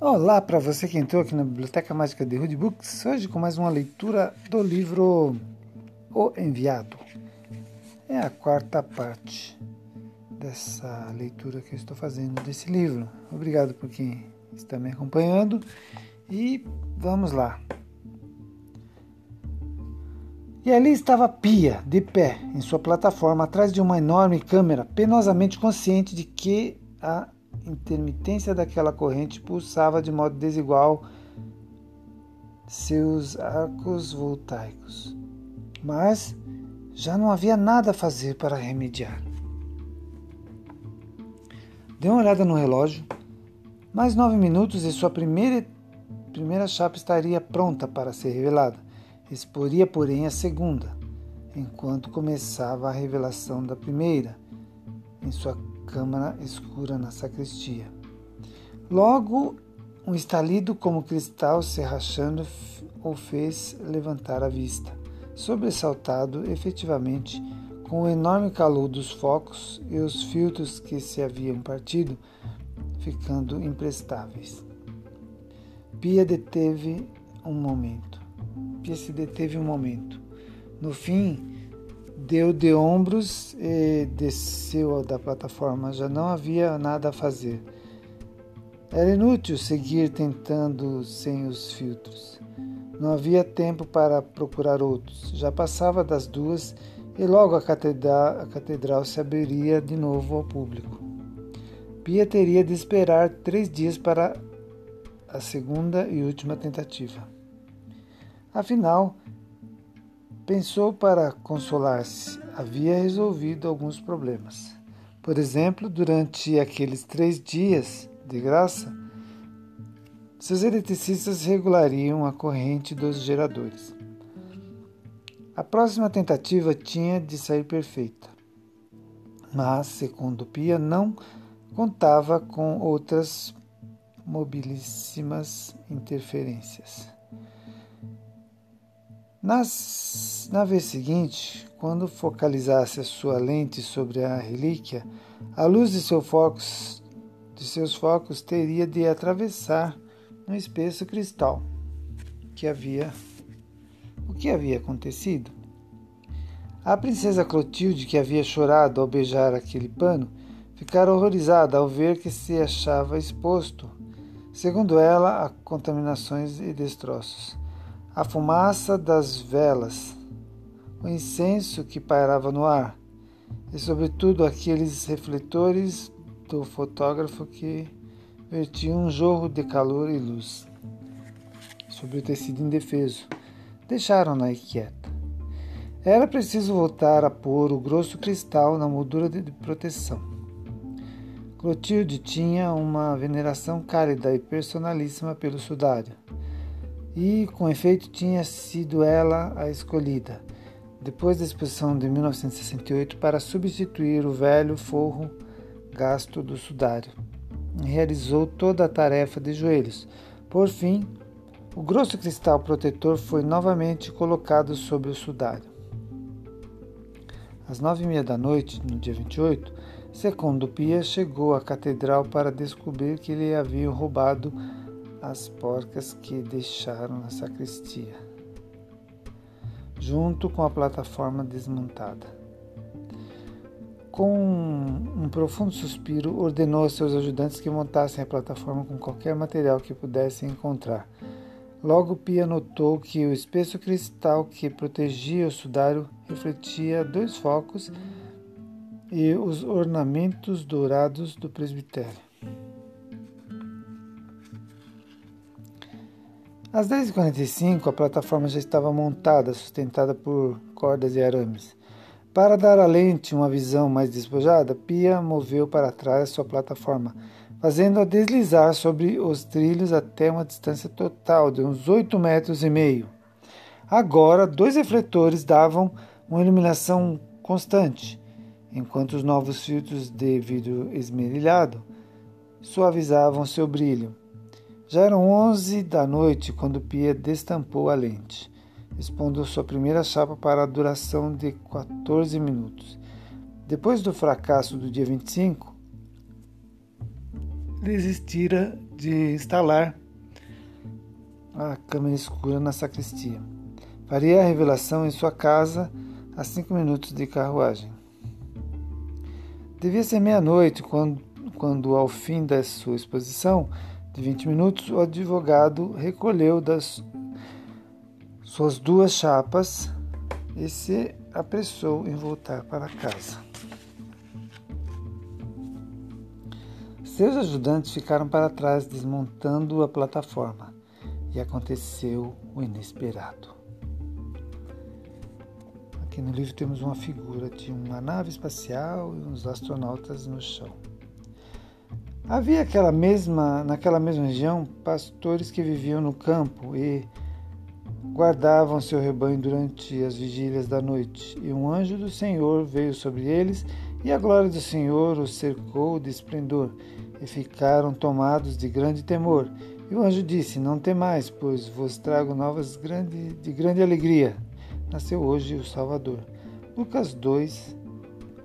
Olá para você que entrou aqui na Biblioteca Mágica de Rude Books, hoje com mais uma leitura do livro O Enviado. É a quarta parte dessa leitura que eu estou fazendo desse livro. Obrigado por quem está me acompanhando e vamos lá. E ali estava Pia, de pé, em sua plataforma, atrás de uma enorme câmera, penosamente consciente de que a intermitência daquela corrente pulsava de modo desigual seus arcos voltaicos. Mas já não havia nada a fazer para remediar. Deu uma olhada no relógio. Mais nove minutos e sua primeira, primeira chapa estaria pronta para ser revelada. Exporia, porém, a segunda, enquanto começava a revelação da primeira, em sua câmara escura na sacristia. Logo, um estalido como cristal se rachando o fez levantar a vista, sobressaltado efetivamente com o enorme calor dos focos e os filtros que se haviam partido, ficando imprestáveis. Pia deteve um momento. Pia se deteve um momento. No fim, deu de ombros e desceu da plataforma. Já não havia nada a fazer. Era inútil seguir tentando sem os filtros. Não havia tempo para procurar outros. Já passava das duas e logo a catedral, a catedral se abriria de novo ao público. Pia teria de esperar três dias para a segunda e última tentativa. Afinal, Pensou para consolar-se, havia resolvido alguns problemas. Por exemplo, durante aqueles três dias de graça, seus eletricistas regulariam a corrente dos geradores. A próxima tentativa tinha de sair perfeita, mas, segundo Pia, não contava com outras mobilíssimas interferências. Nas, na vez seguinte, quando focalizasse a sua lente sobre a relíquia, a luz de, seu focos, de seus focos teria de atravessar um espesso cristal. Que havia, o que havia acontecido? A princesa Clotilde, que havia chorado ao beijar aquele pano, ficara horrorizada ao ver que se achava exposto, segundo ela, a contaminações e destroços a fumaça das velas, o incenso que pairava no ar e, sobretudo, aqueles refletores do fotógrafo que vertiam um jorro de calor e luz sobre o tecido indefeso. Deixaram-na quieta. Era preciso voltar a pôr o grosso cristal na moldura de proteção. Clotilde tinha uma veneração cálida e personalíssima pelo sudário e, com efeito, tinha sido ela a escolhida, depois da exposição de 1968, para substituir o velho forro gasto do sudário. Realizou toda a tarefa de joelhos. Por fim, o grosso cristal protetor foi novamente colocado sobre o sudário. Às nove e meia da noite, no dia 28, Secondo Pia chegou à catedral para descobrir que lhe haviam roubado as porcas que deixaram na sacristia, junto com a plataforma desmontada. Com um profundo suspiro, ordenou a seus ajudantes que montassem a plataforma com qualquer material que pudessem encontrar. Logo Pia notou que o espesso cristal que protegia o sudário refletia dois focos e os ornamentos dourados do presbitério. Às 10h45, a plataforma já estava montada, sustentada por cordas e arames. Para dar à lente uma visão mais despojada, Pia moveu para trás sua plataforma, fazendo-a deslizar sobre os trilhos até uma distância total de uns 8 metros e meio. Agora, dois refletores davam uma iluminação constante, enquanto os novos filtros de vidro esmerilhado suavizavam seu brilho. Já eram onze da noite quando Pia destampou a lente, expondo sua primeira chapa para a duração de 14 minutos. Depois do fracasso do dia 25, desistira de instalar a câmera escura na sacristia. Faria a revelação em sua casa a cinco minutos de carruagem. Devia ser meia-noite quando, quando, ao fim da sua exposição de 20 minutos, o advogado recolheu das suas duas chapas e se apressou em voltar para casa. Seus ajudantes ficaram para trás desmontando a plataforma e aconteceu o inesperado. Aqui no livro temos uma figura de uma nave espacial e uns astronautas no chão. Havia aquela mesma, naquela mesma região pastores que viviam no campo e guardavam seu rebanho durante as vigílias da noite, e um anjo do Senhor veio sobre eles, e a glória do Senhor os cercou de esplendor, e ficaram tomados de grande temor. E o anjo disse: Não temais, pois vos trago novas grande, de grande alegria. Nasceu hoje o Salvador. Lucas 2,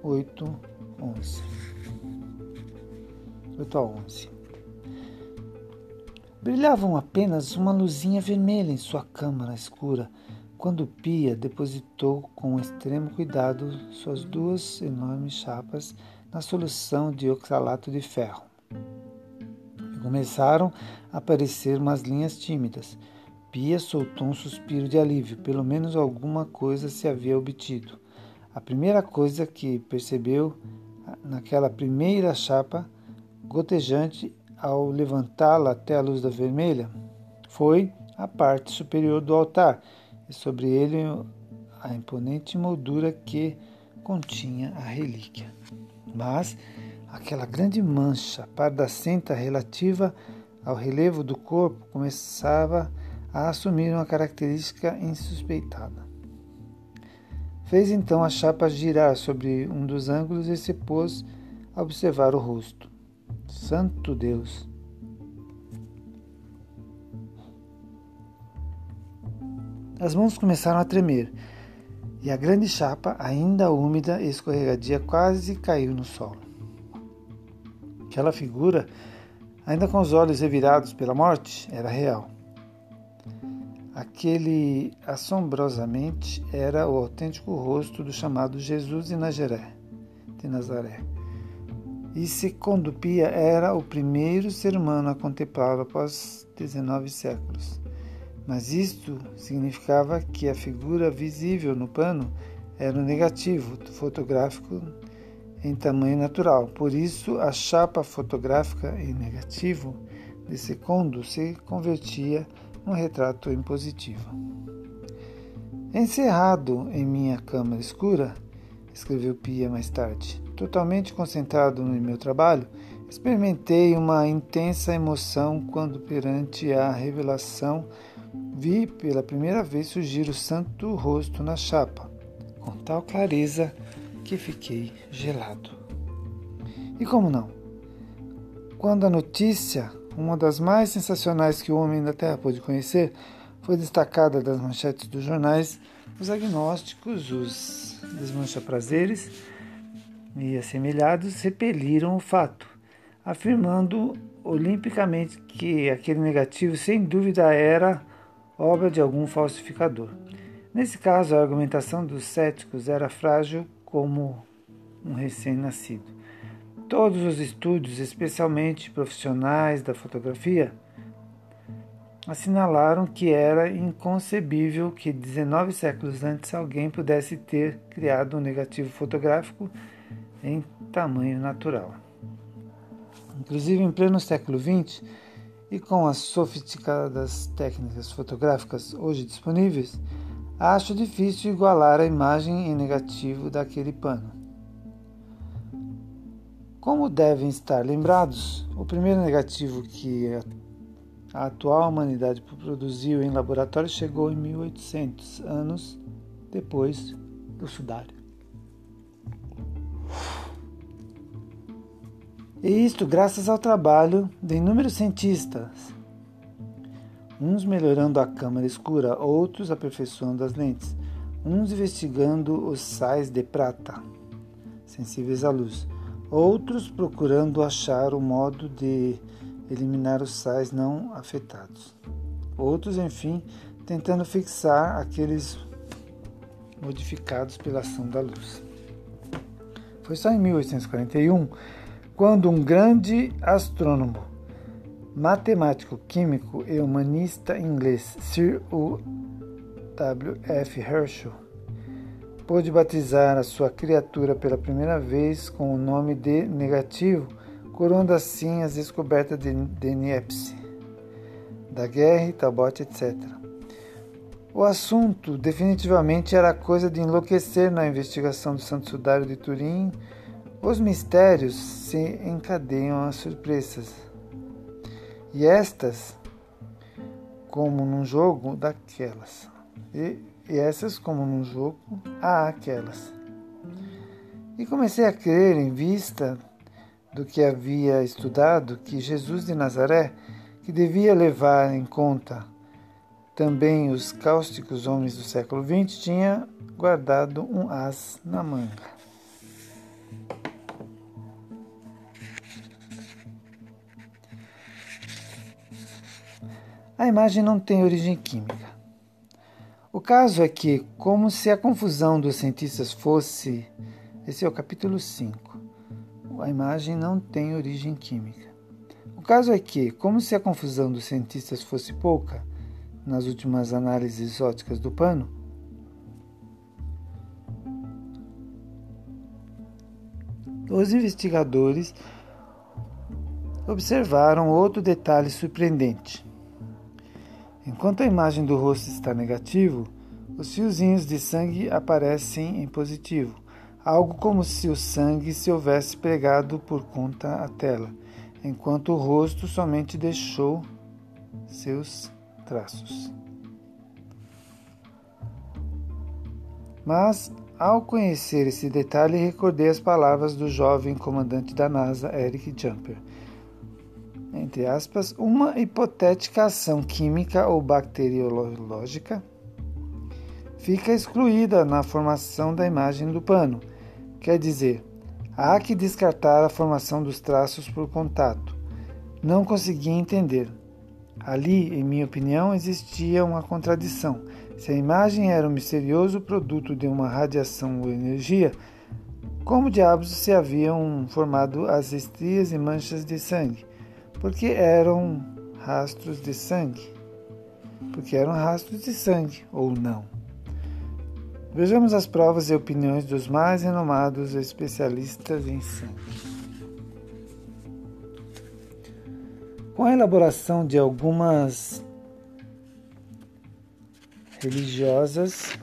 8, 11. 8 a 11. Brilhavam apenas uma luzinha vermelha em sua câmara escura quando Pia depositou com extremo cuidado suas duas enormes chapas na solução de oxalato de ferro. Começaram a aparecer umas linhas tímidas. Pia soltou um suspiro de alívio, pelo menos alguma coisa se havia obtido. A primeira coisa que percebeu naquela primeira chapa gotejante ao levantá-la até a luz da vermelha foi a parte superior do altar e sobre ele a imponente moldura que continha a relíquia. Mas aquela grande mancha pardacenta relativa ao relevo do corpo começava a assumir uma característica insuspeitada. Fez então a chapa girar sobre um dos ângulos e se pôs a observar o rosto. Santo Deus! As mãos começaram a tremer e a grande chapa, ainda úmida e escorregadia, quase caiu no solo. Aquela figura, ainda com os olhos revirados pela morte, era real. Aquele assombrosamente era o autêntico rosto do chamado Jesus de Nazaré. De Nazaré. E segundo Pia era o primeiro ser humano a contemplá-lo após 19 séculos. Mas isto significava que a figura visível no pano era o negativo fotográfico em tamanho natural. Por isso, a chapa fotográfica em negativo de segundo se convertia num retrato em positivo. Encerrado em minha câmara escura, escreveu Pia mais tarde, totalmente concentrado no meu trabalho, experimentei uma intensa emoção quando, perante a revelação, vi pela primeira vez surgir o santo rosto na chapa, com tal clareza que fiquei gelado. E como não? Quando a notícia, uma das mais sensacionais que o homem da Terra pôde conhecer, foi destacada das manchetes dos jornais, os agnósticos, os desmancha-prazeres e assemelhados repeliram o fato, afirmando olimpicamente que aquele negativo sem dúvida era obra de algum falsificador. Nesse caso, a argumentação dos céticos era frágil como um recém-nascido. Todos os estúdios, especialmente profissionais da fotografia, assinalaram que era inconcebível que 19 séculos antes alguém pudesse ter criado um negativo fotográfico em tamanho natural. Inclusive, em pleno século XX, e com as sofisticadas técnicas fotográficas hoje disponíveis, acho difícil igualar a imagem em negativo daquele pano. Como devem estar lembrados, o primeiro negativo que a atual humanidade produziu em laboratório chegou em 1800 anos depois do sudário. E isto graças ao trabalho de inúmeros cientistas uns melhorando a câmara escura, outros aperfeiçoando as lentes, uns investigando os sais de prata, sensíveis à luz, outros procurando achar o modo de eliminar os sais não afetados. Outros, enfim, tentando fixar aqueles modificados pela ação da luz. Foi só em 1841 quando um grande astrônomo, matemático, químico e humanista inglês, Sir W. F. Herschel, pôde batizar a sua criatura pela primeira vez com o nome de negativo, coroando assim as descobertas de, de Niepce, da guerra, Talbot, etc. O assunto definitivamente era coisa de enlouquecer na investigação do Santo Sudário de Turim. Os mistérios se encadeiam às surpresas. E estas, como num jogo daquelas. E, e essas, como num jogo, há aquelas. E comecei a crer, em vista do que havia estudado, que Jesus de Nazaré, que devia levar em conta também os cáusticos homens do século XX, tinha guardado um as na manga. A imagem não tem origem química. O caso é que, como se a confusão dos cientistas fosse. Esse é o capítulo 5. A imagem não tem origem química. O caso é que, como se a confusão dos cientistas fosse pouca, nas últimas análises óticas do pano, os investigadores observaram outro detalhe surpreendente. Enquanto a imagem do rosto está negativo, os fiozinhos de sangue aparecem em positivo, algo como se o sangue se houvesse pregado por conta à tela, enquanto o rosto somente deixou seus traços. Mas, ao conhecer esse detalhe, recordei as palavras do jovem comandante da NASA, Eric Jumper. Entre aspas, uma hipotética ação química ou bacteriológica fica excluída na formação da imagem do pano. Quer dizer, há que descartar a formação dos traços por contato. Não consegui entender. Ali, em minha opinião, existia uma contradição. Se a imagem era um misterioso produto de uma radiação ou energia, como diabos se haviam formado as estrias e manchas de sangue? Porque eram rastros de sangue. Porque eram rastros de sangue, ou não. Vejamos as provas e opiniões dos mais renomados especialistas em sangue. Com a elaboração de algumas religiosas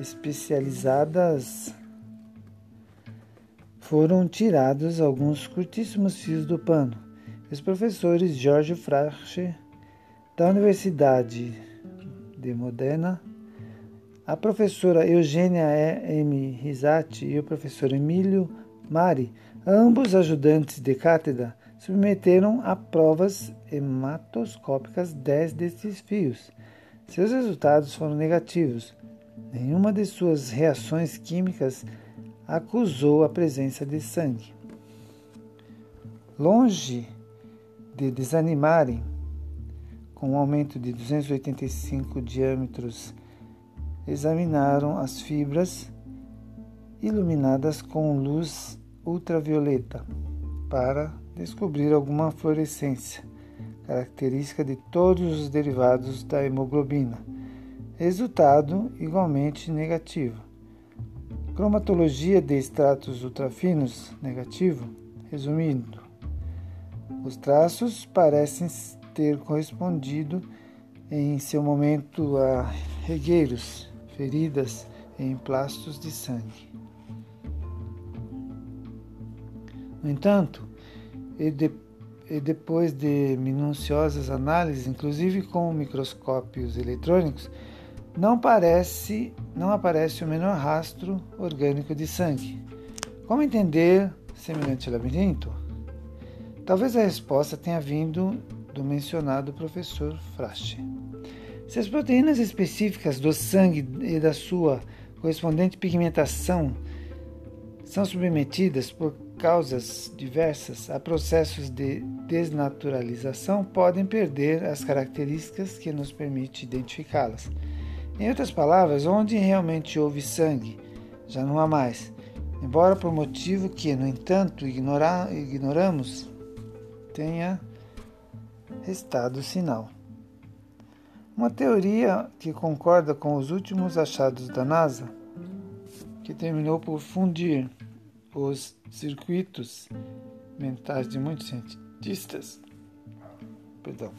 especializadas, foram tirados alguns curtíssimos fios do pano. Os professores Jorge Frache, da Universidade de Modena, a professora Eugênia M. Risati e o professor Emílio Mari, ambos ajudantes de cátedra, submeteram a provas hematoscópicas 10 desses fios. Seus resultados foram negativos. Nenhuma de suas reações químicas acusou a presença de sangue. Longe de desanimarem, com um aumento de 285 diâmetros, examinaram as fibras iluminadas com luz ultravioleta para descobrir alguma fluorescência, característica de todos os derivados da hemoglobina. Resultado igualmente negativo. Cromatologia de estratos ultrafinos negativo. Resumindo, os traços parecem ter correspondido em seu momento a regueiros, feridas em plastos de sangue. No entanto, e, de, e depois de minuciosas análises, inclusive com microscópios eletrônicos, não, parece, não aparece o menor rastro orgânico de sangue. Como entender semelhante labirinto? Talvez a resposta tenha vindo do mencionado professor Frache. Se as proteínas específicas do sangue e da sua correspondente pigmentação são submetidas por causas diversas a processos de desnaturalização podem perder as características que nos permite identificá-las. Em outras palavras, onde realmente houve sangue, já não há mais. Embora por motivo que, no entanto, ignorar, ignoramos, tenha restado sinal. Uma teoria que concorda com os últimos achados da NASA, que terminou por fundir os circuitos mentais de muitos cientistas. Perdão.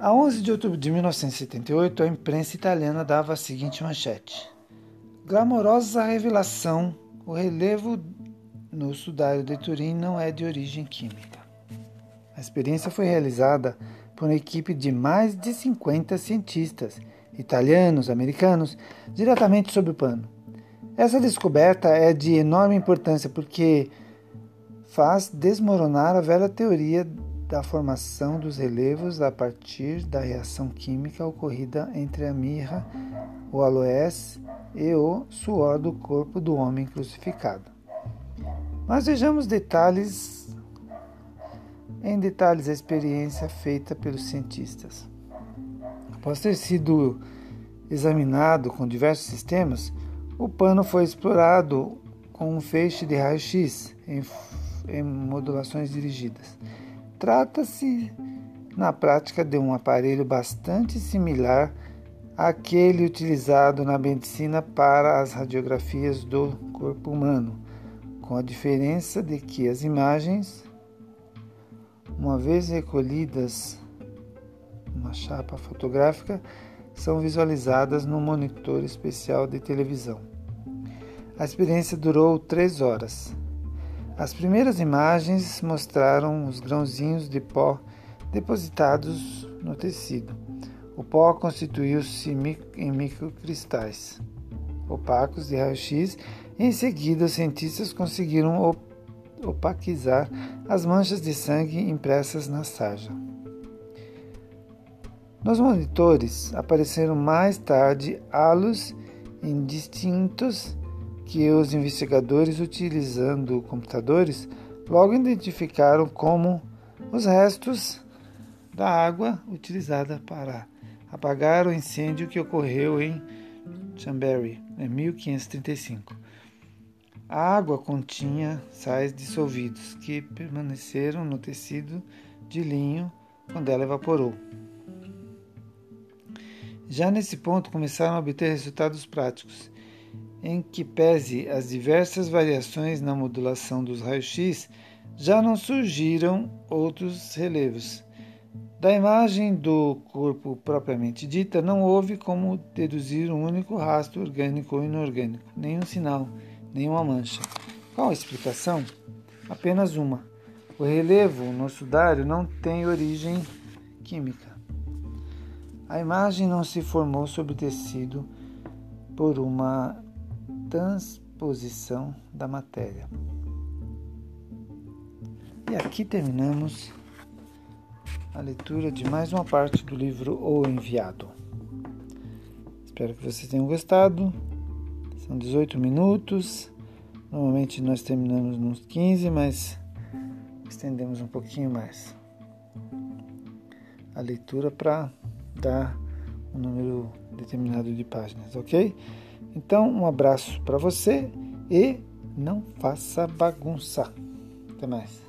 A 11 de outubro de 1978, a imprensa italiana dava a seguinte manchete: Glamourosa revelação: o relevo no sudário de Turim não é de origem química. A experiência foi realizada por uma equipe de mais de 50 cientistas, italianos, americanos, diretamente sob o pano. Essa descoberta é de enorme importância porque faz desmoronar a velha teoria da formação dos relevos a partir da reação química ocorrida entre a mirra, o aloés e o suor do corpo do homem crucificado. Mas vejamos detalhes em detalhes a experiência feita pelos cientistas. Após ter sido examinado com diversos sistemas, o pano foi explorado com um feixe de raio-x em, em modulações dirigidas. Trata-se, na prática, de um aparelho bastante similar àquele utilizado na medicina para as radiografias do corpo humano, com a diferença de que as imagens, uma vez recolhidas numa chapa fotográfica, são visualizadas no monitor especial de televisão. A experiência durou três horas. As primeiras imagens mostraram os grãozinhos de pó depositados no tecido. O pó constituiu-se em microcristais opacos de raio-x. Em seguida, os cientistas conseguiram opaquizar as manchas de sangue impressas na sarja. Nos monitores apareceram mais tarde halos indistintos que os investigadores, utilizando computadores, logo identificaram como os restos da água utilizada para apagar o incêndio que ocorreu em Chambéry em 1535. A água continha sais dissolvidos que permaneceram no tecido de linho quando ela evaporou. Já nesse ponto começaram a obter resultados práticos, em que pese as diversas variações na modulação dos raios-x, já não surgiram outros relevos. Da imagem do corpo propriamente dita, não houve como deduzir um único rastro orgânico ou inorgânico, nenhum sinal, nenhuma mancha. Qual a explicação? Apenas uma. O relevo no sudário não tem origem química. A imagem não se formou sobre tecido por uma transposição da matéria. E aqui terminamos a leitura de mais uma parte do livro O Enviado. Espero que vocês tenham gostado. São 18 minutos. Normalmente nós terminamos nos 15, mas estendemos um pouquinho mais a leitura para dar um número determinado de páginas, ok? Então, um abraço para você e não faça bagunça. Até mais.